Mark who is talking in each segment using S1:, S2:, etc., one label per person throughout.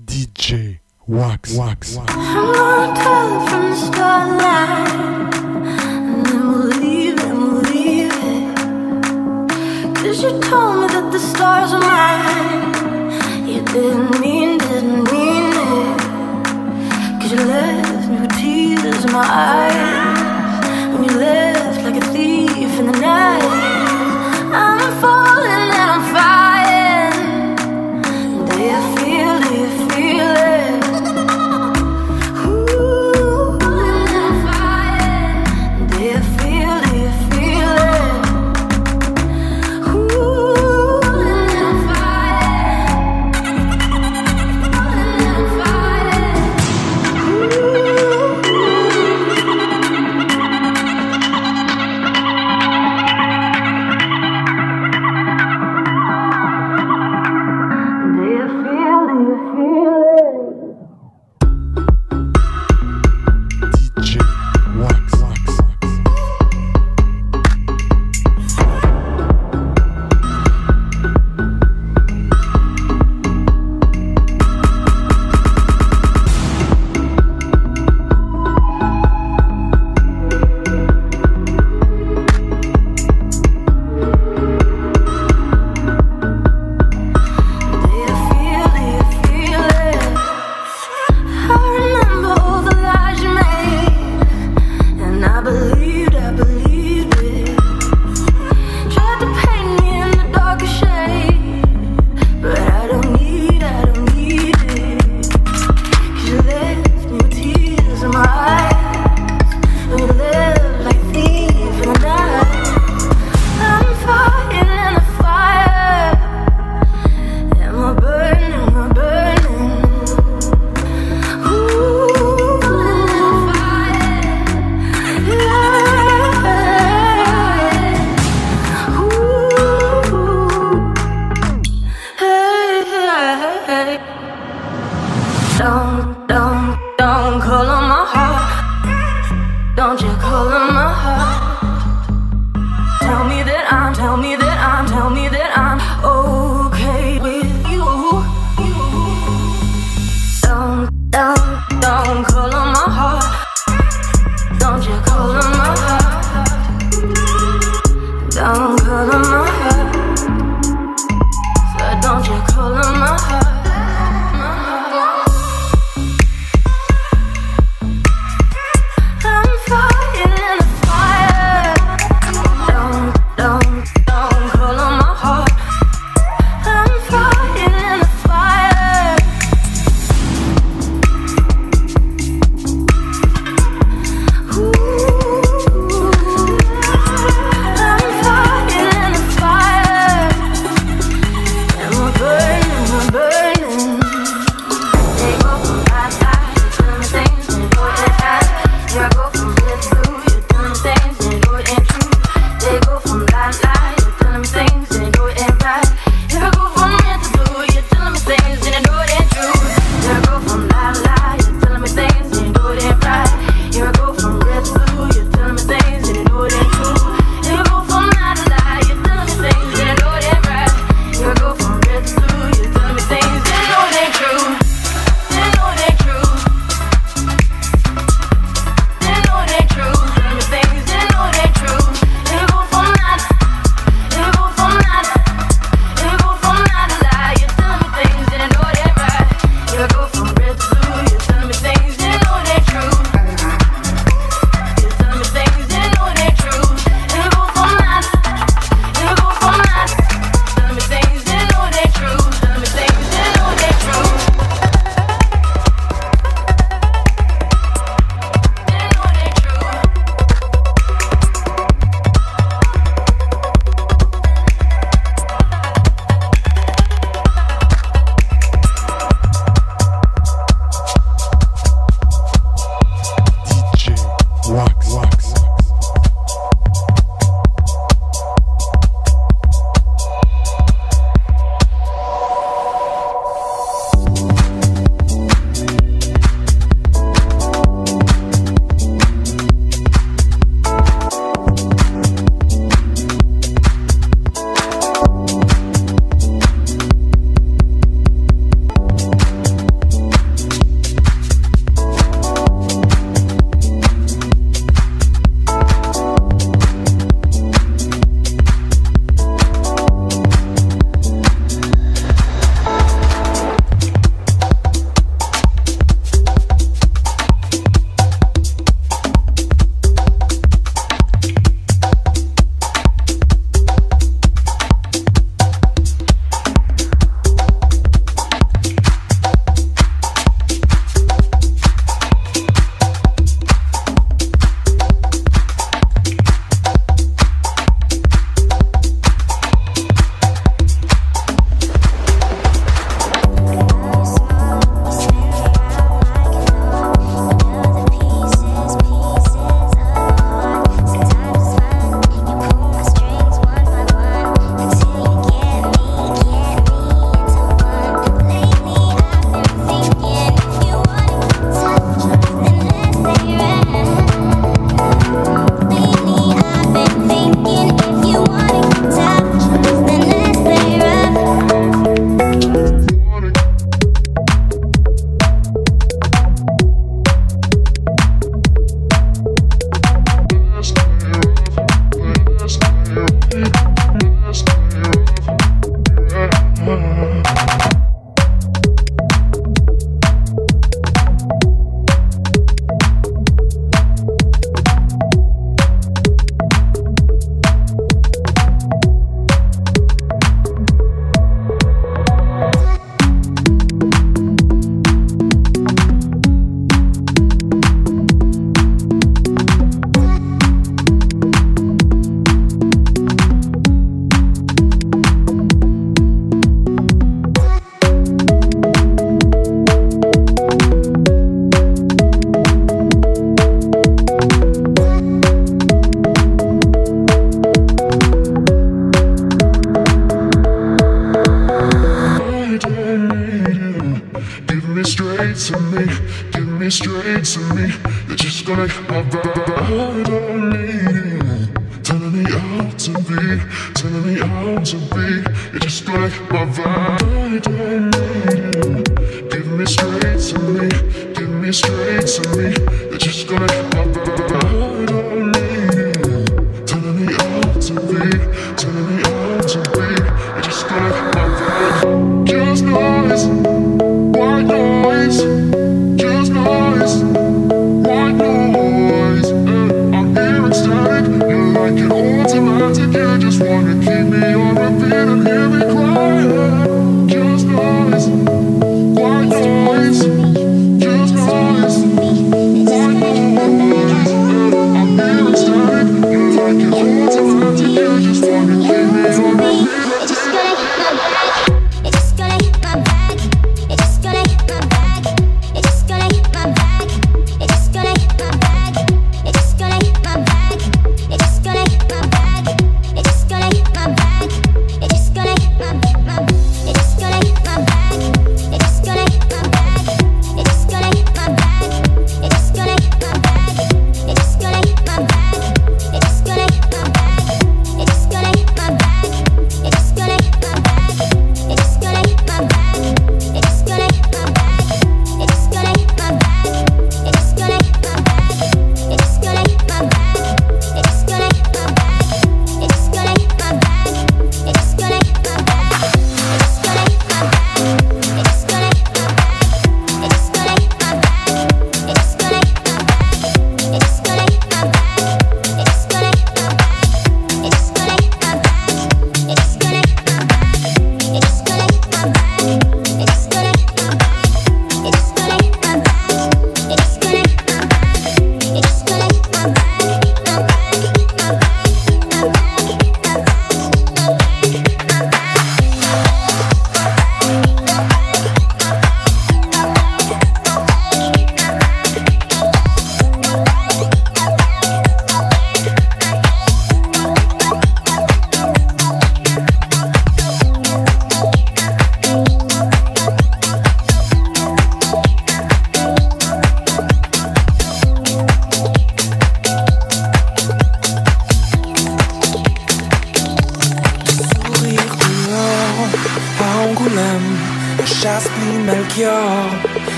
S1: DJ Wax. Wax.
S2: I'm gonna tell it from the starlight And then we'll leave it, we'll leave it Cause you told me that the stars are mine. You didn't mean, didn't mean it. Cause you left me with tears in my eyes
S3: to be, telling me how to be. it just like my vibe, I need you. Give me straight to me, give me straight to me. You're just like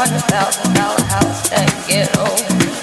S4: She is always right there when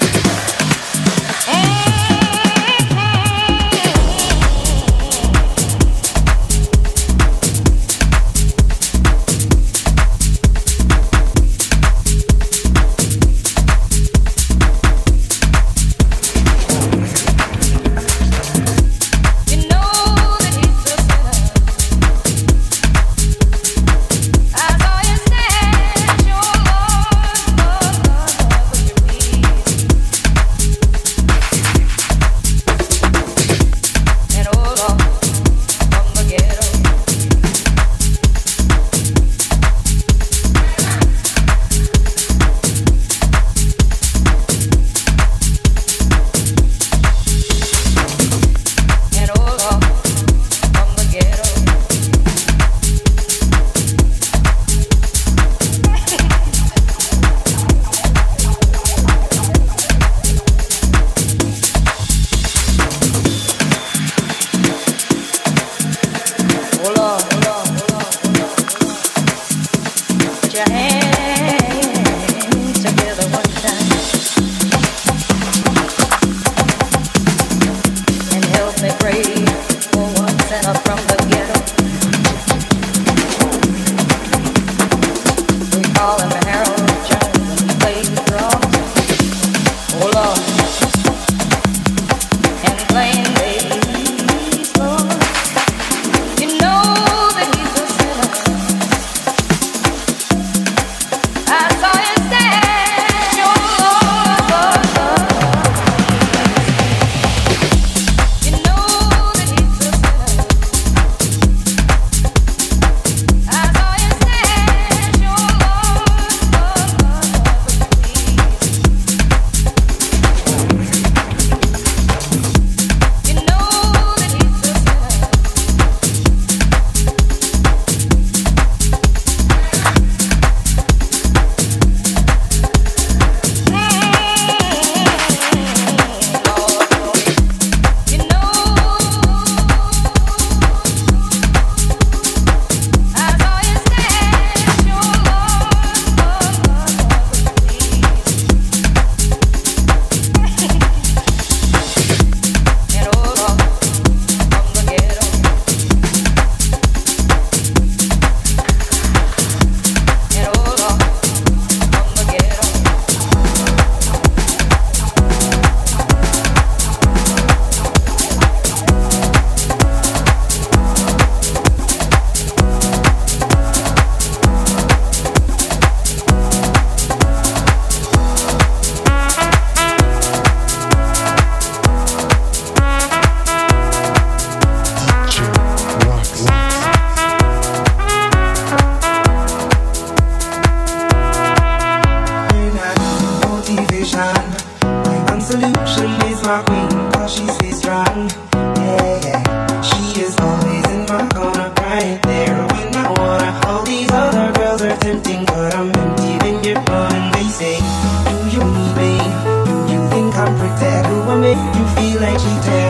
S4: I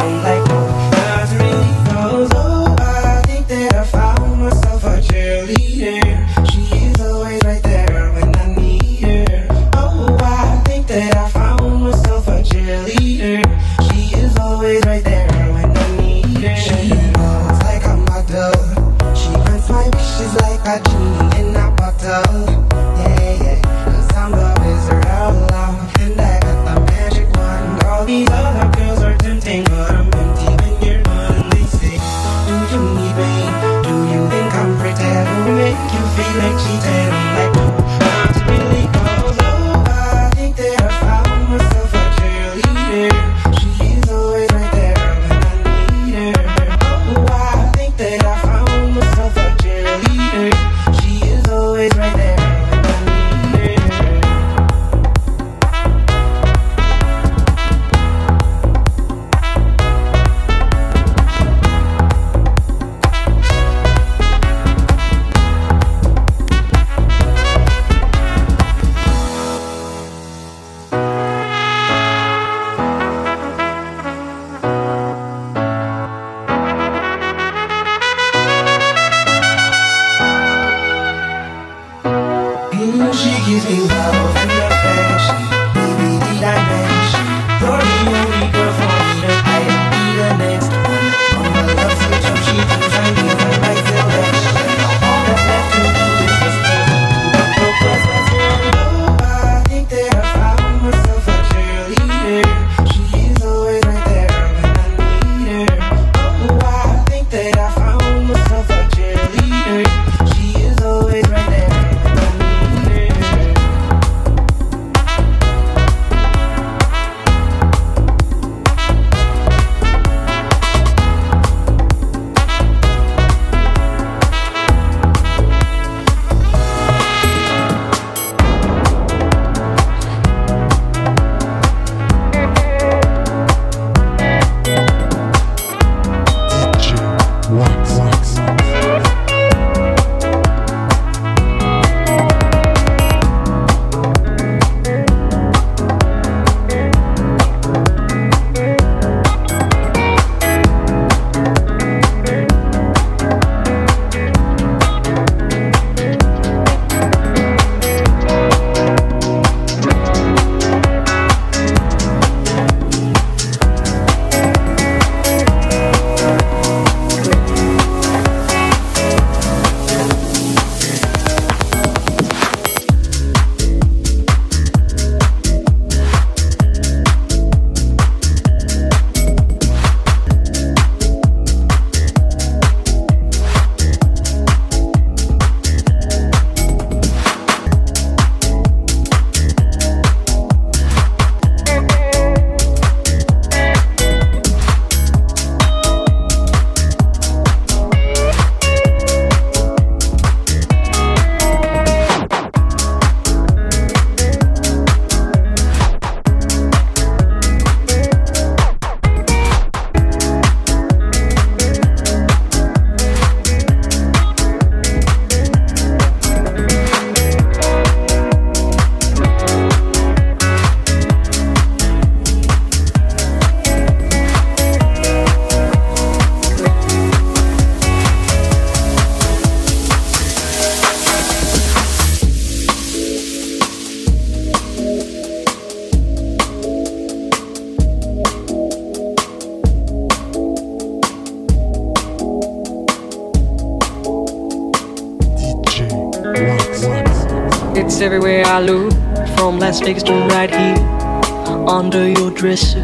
S5: Vegas to right here under your dresser,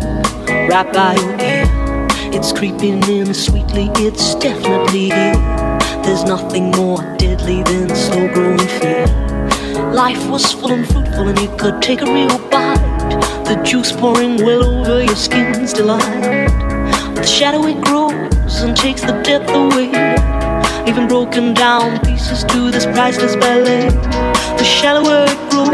S5: right by your ear. It's creeping in sweetly, it's definitely here. There's nothing more deadly than slow growing fear. Life was full and fruitful, and you could take a real bite. The juice pouring well over your skin's delight. But the shadow it grows and takes the depth away, Even broken down pieces to this priceless ballet. The shallower it grows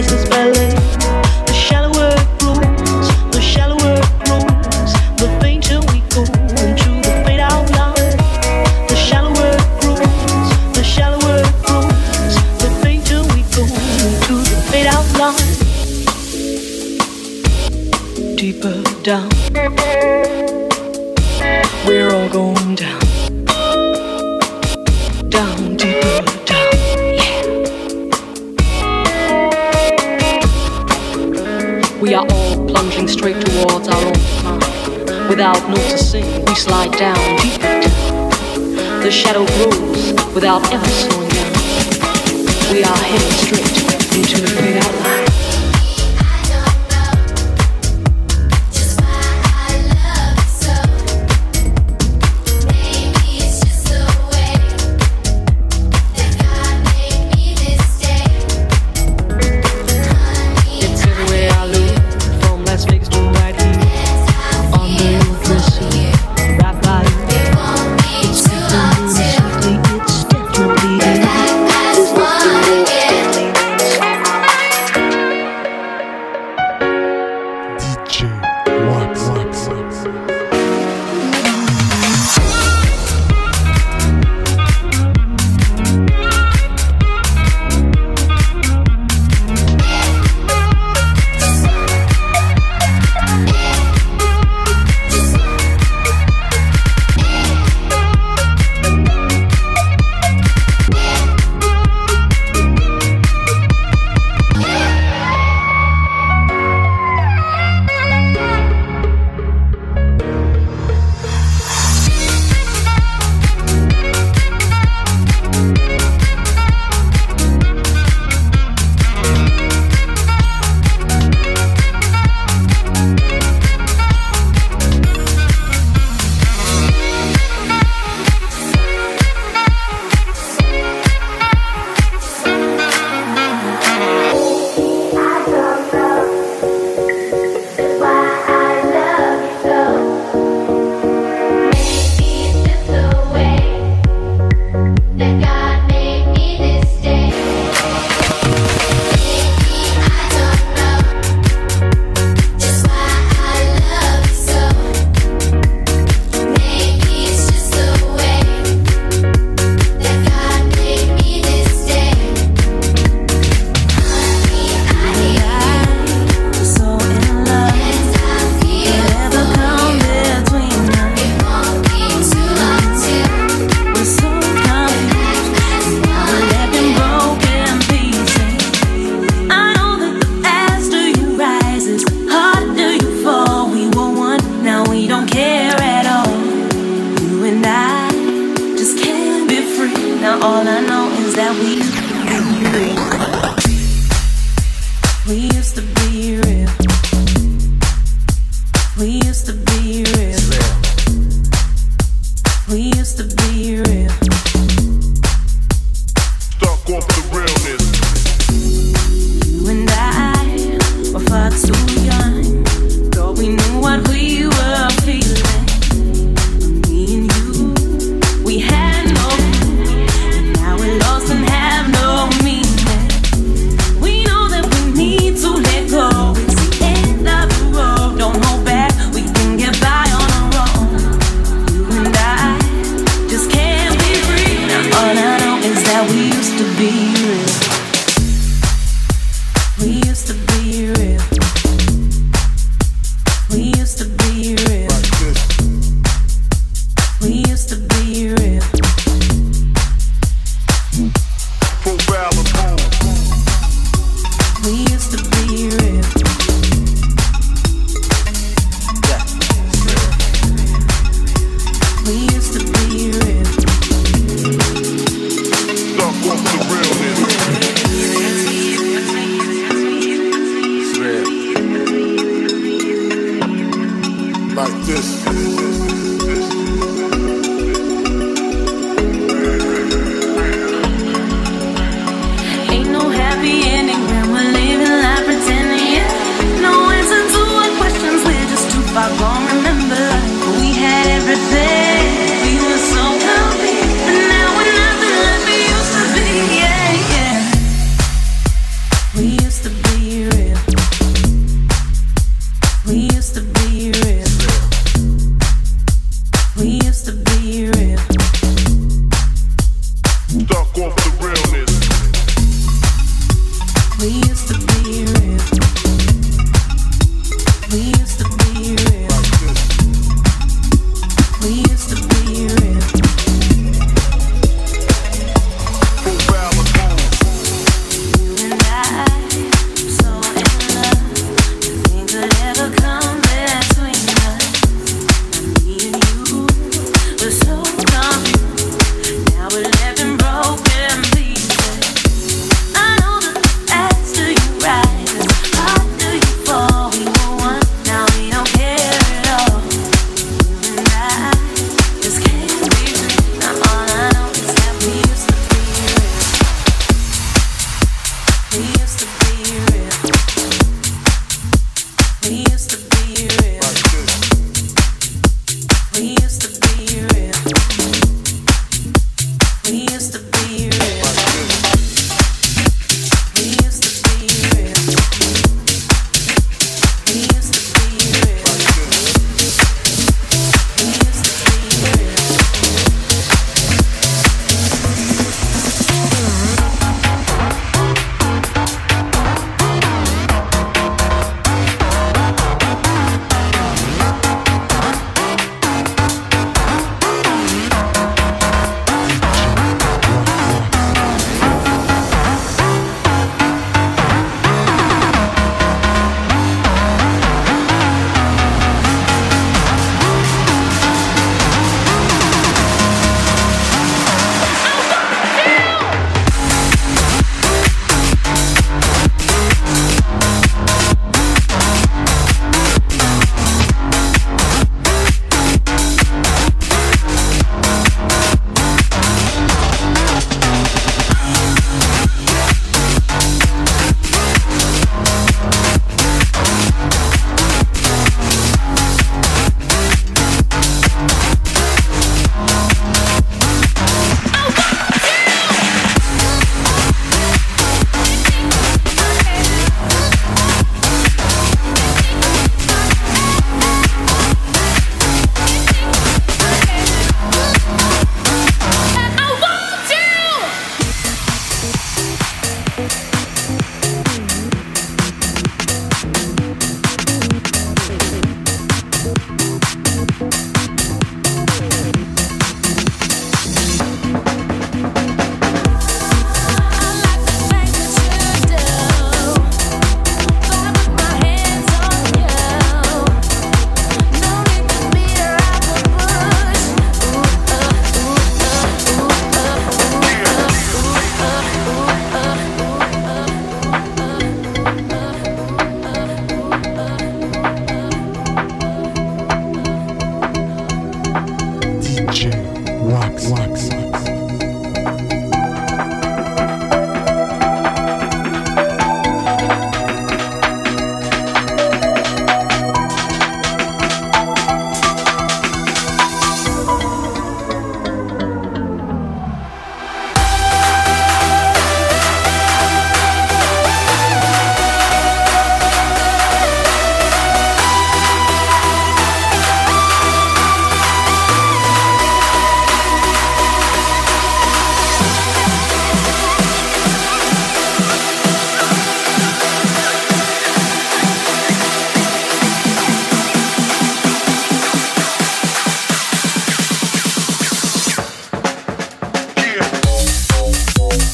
S6: crisis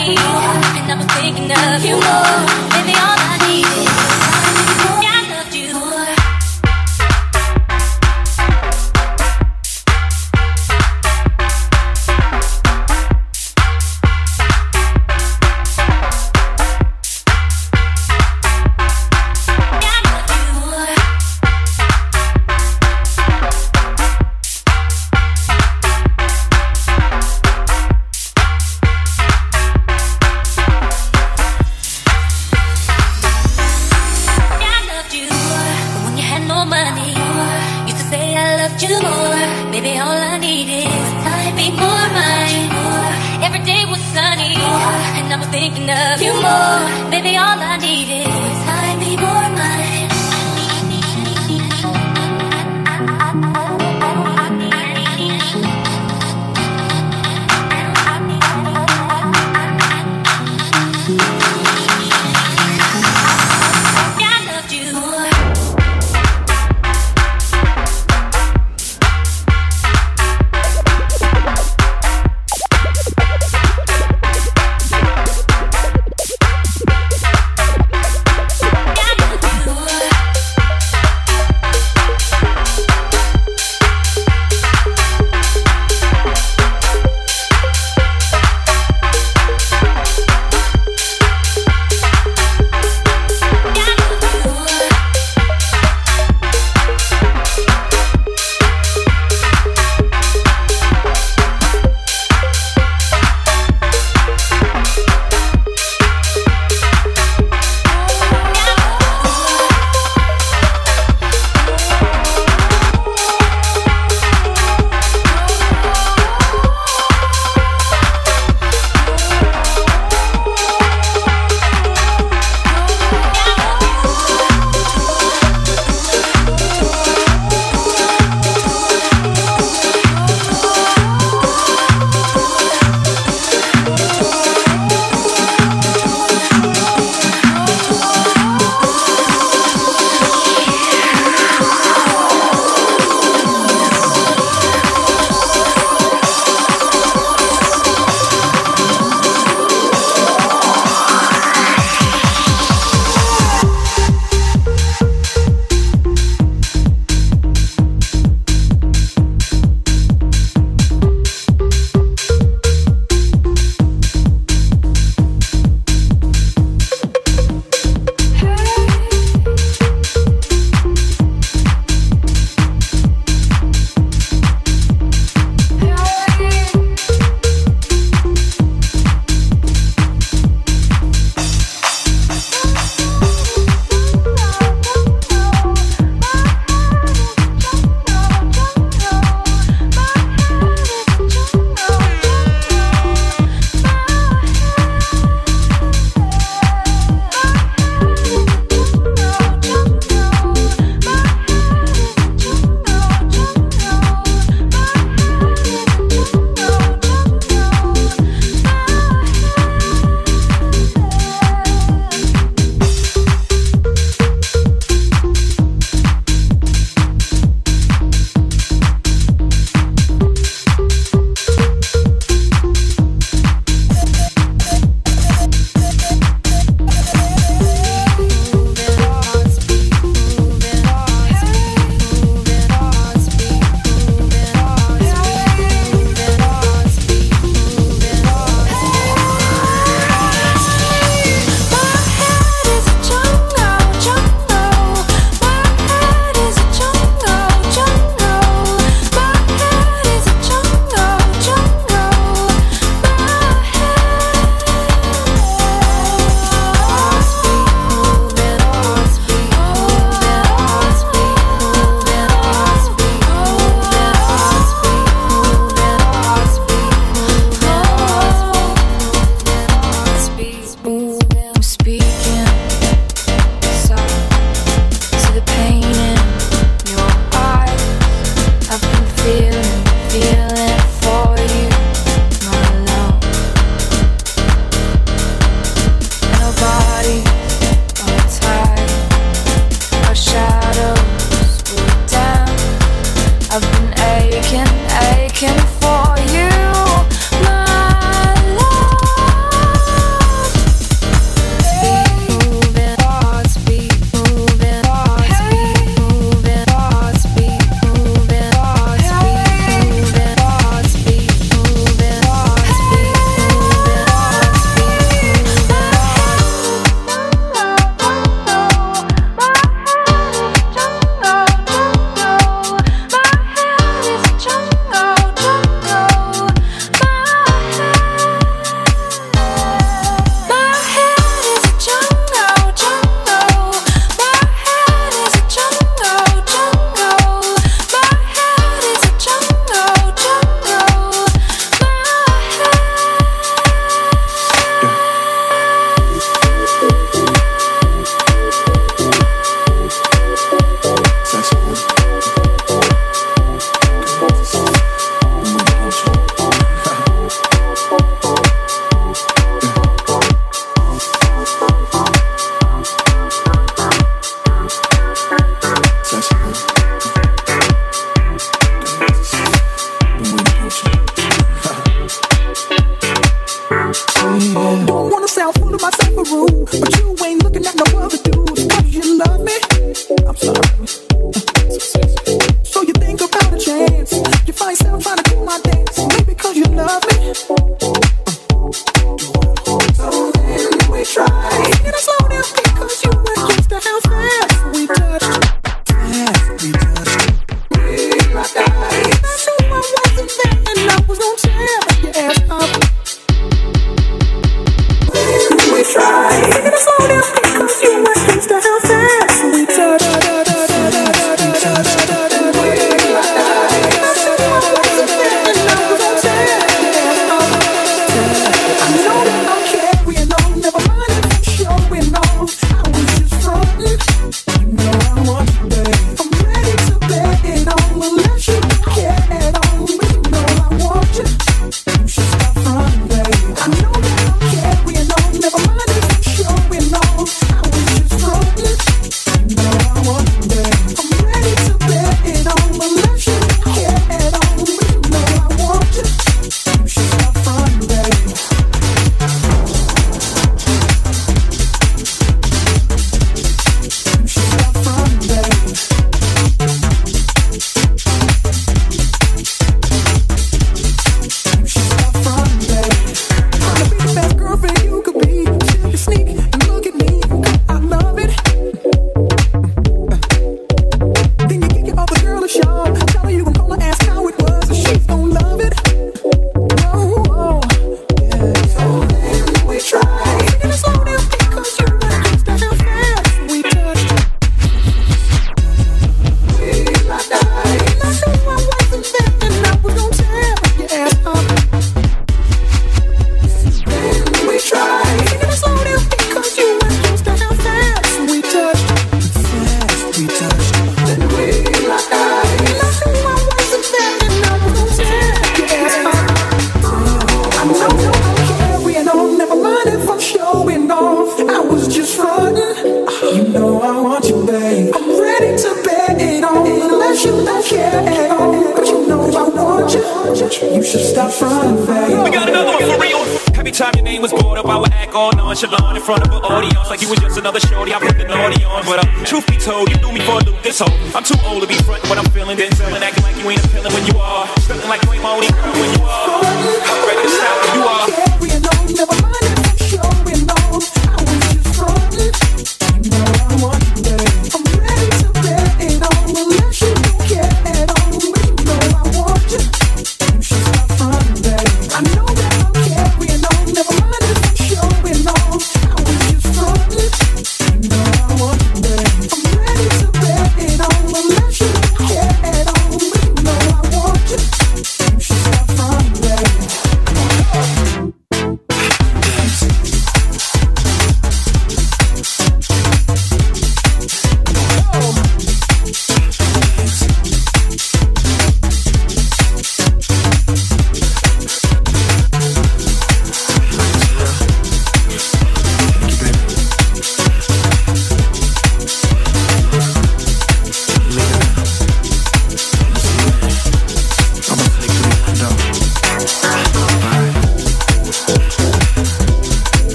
S6: sunny, and I was thinking of you more.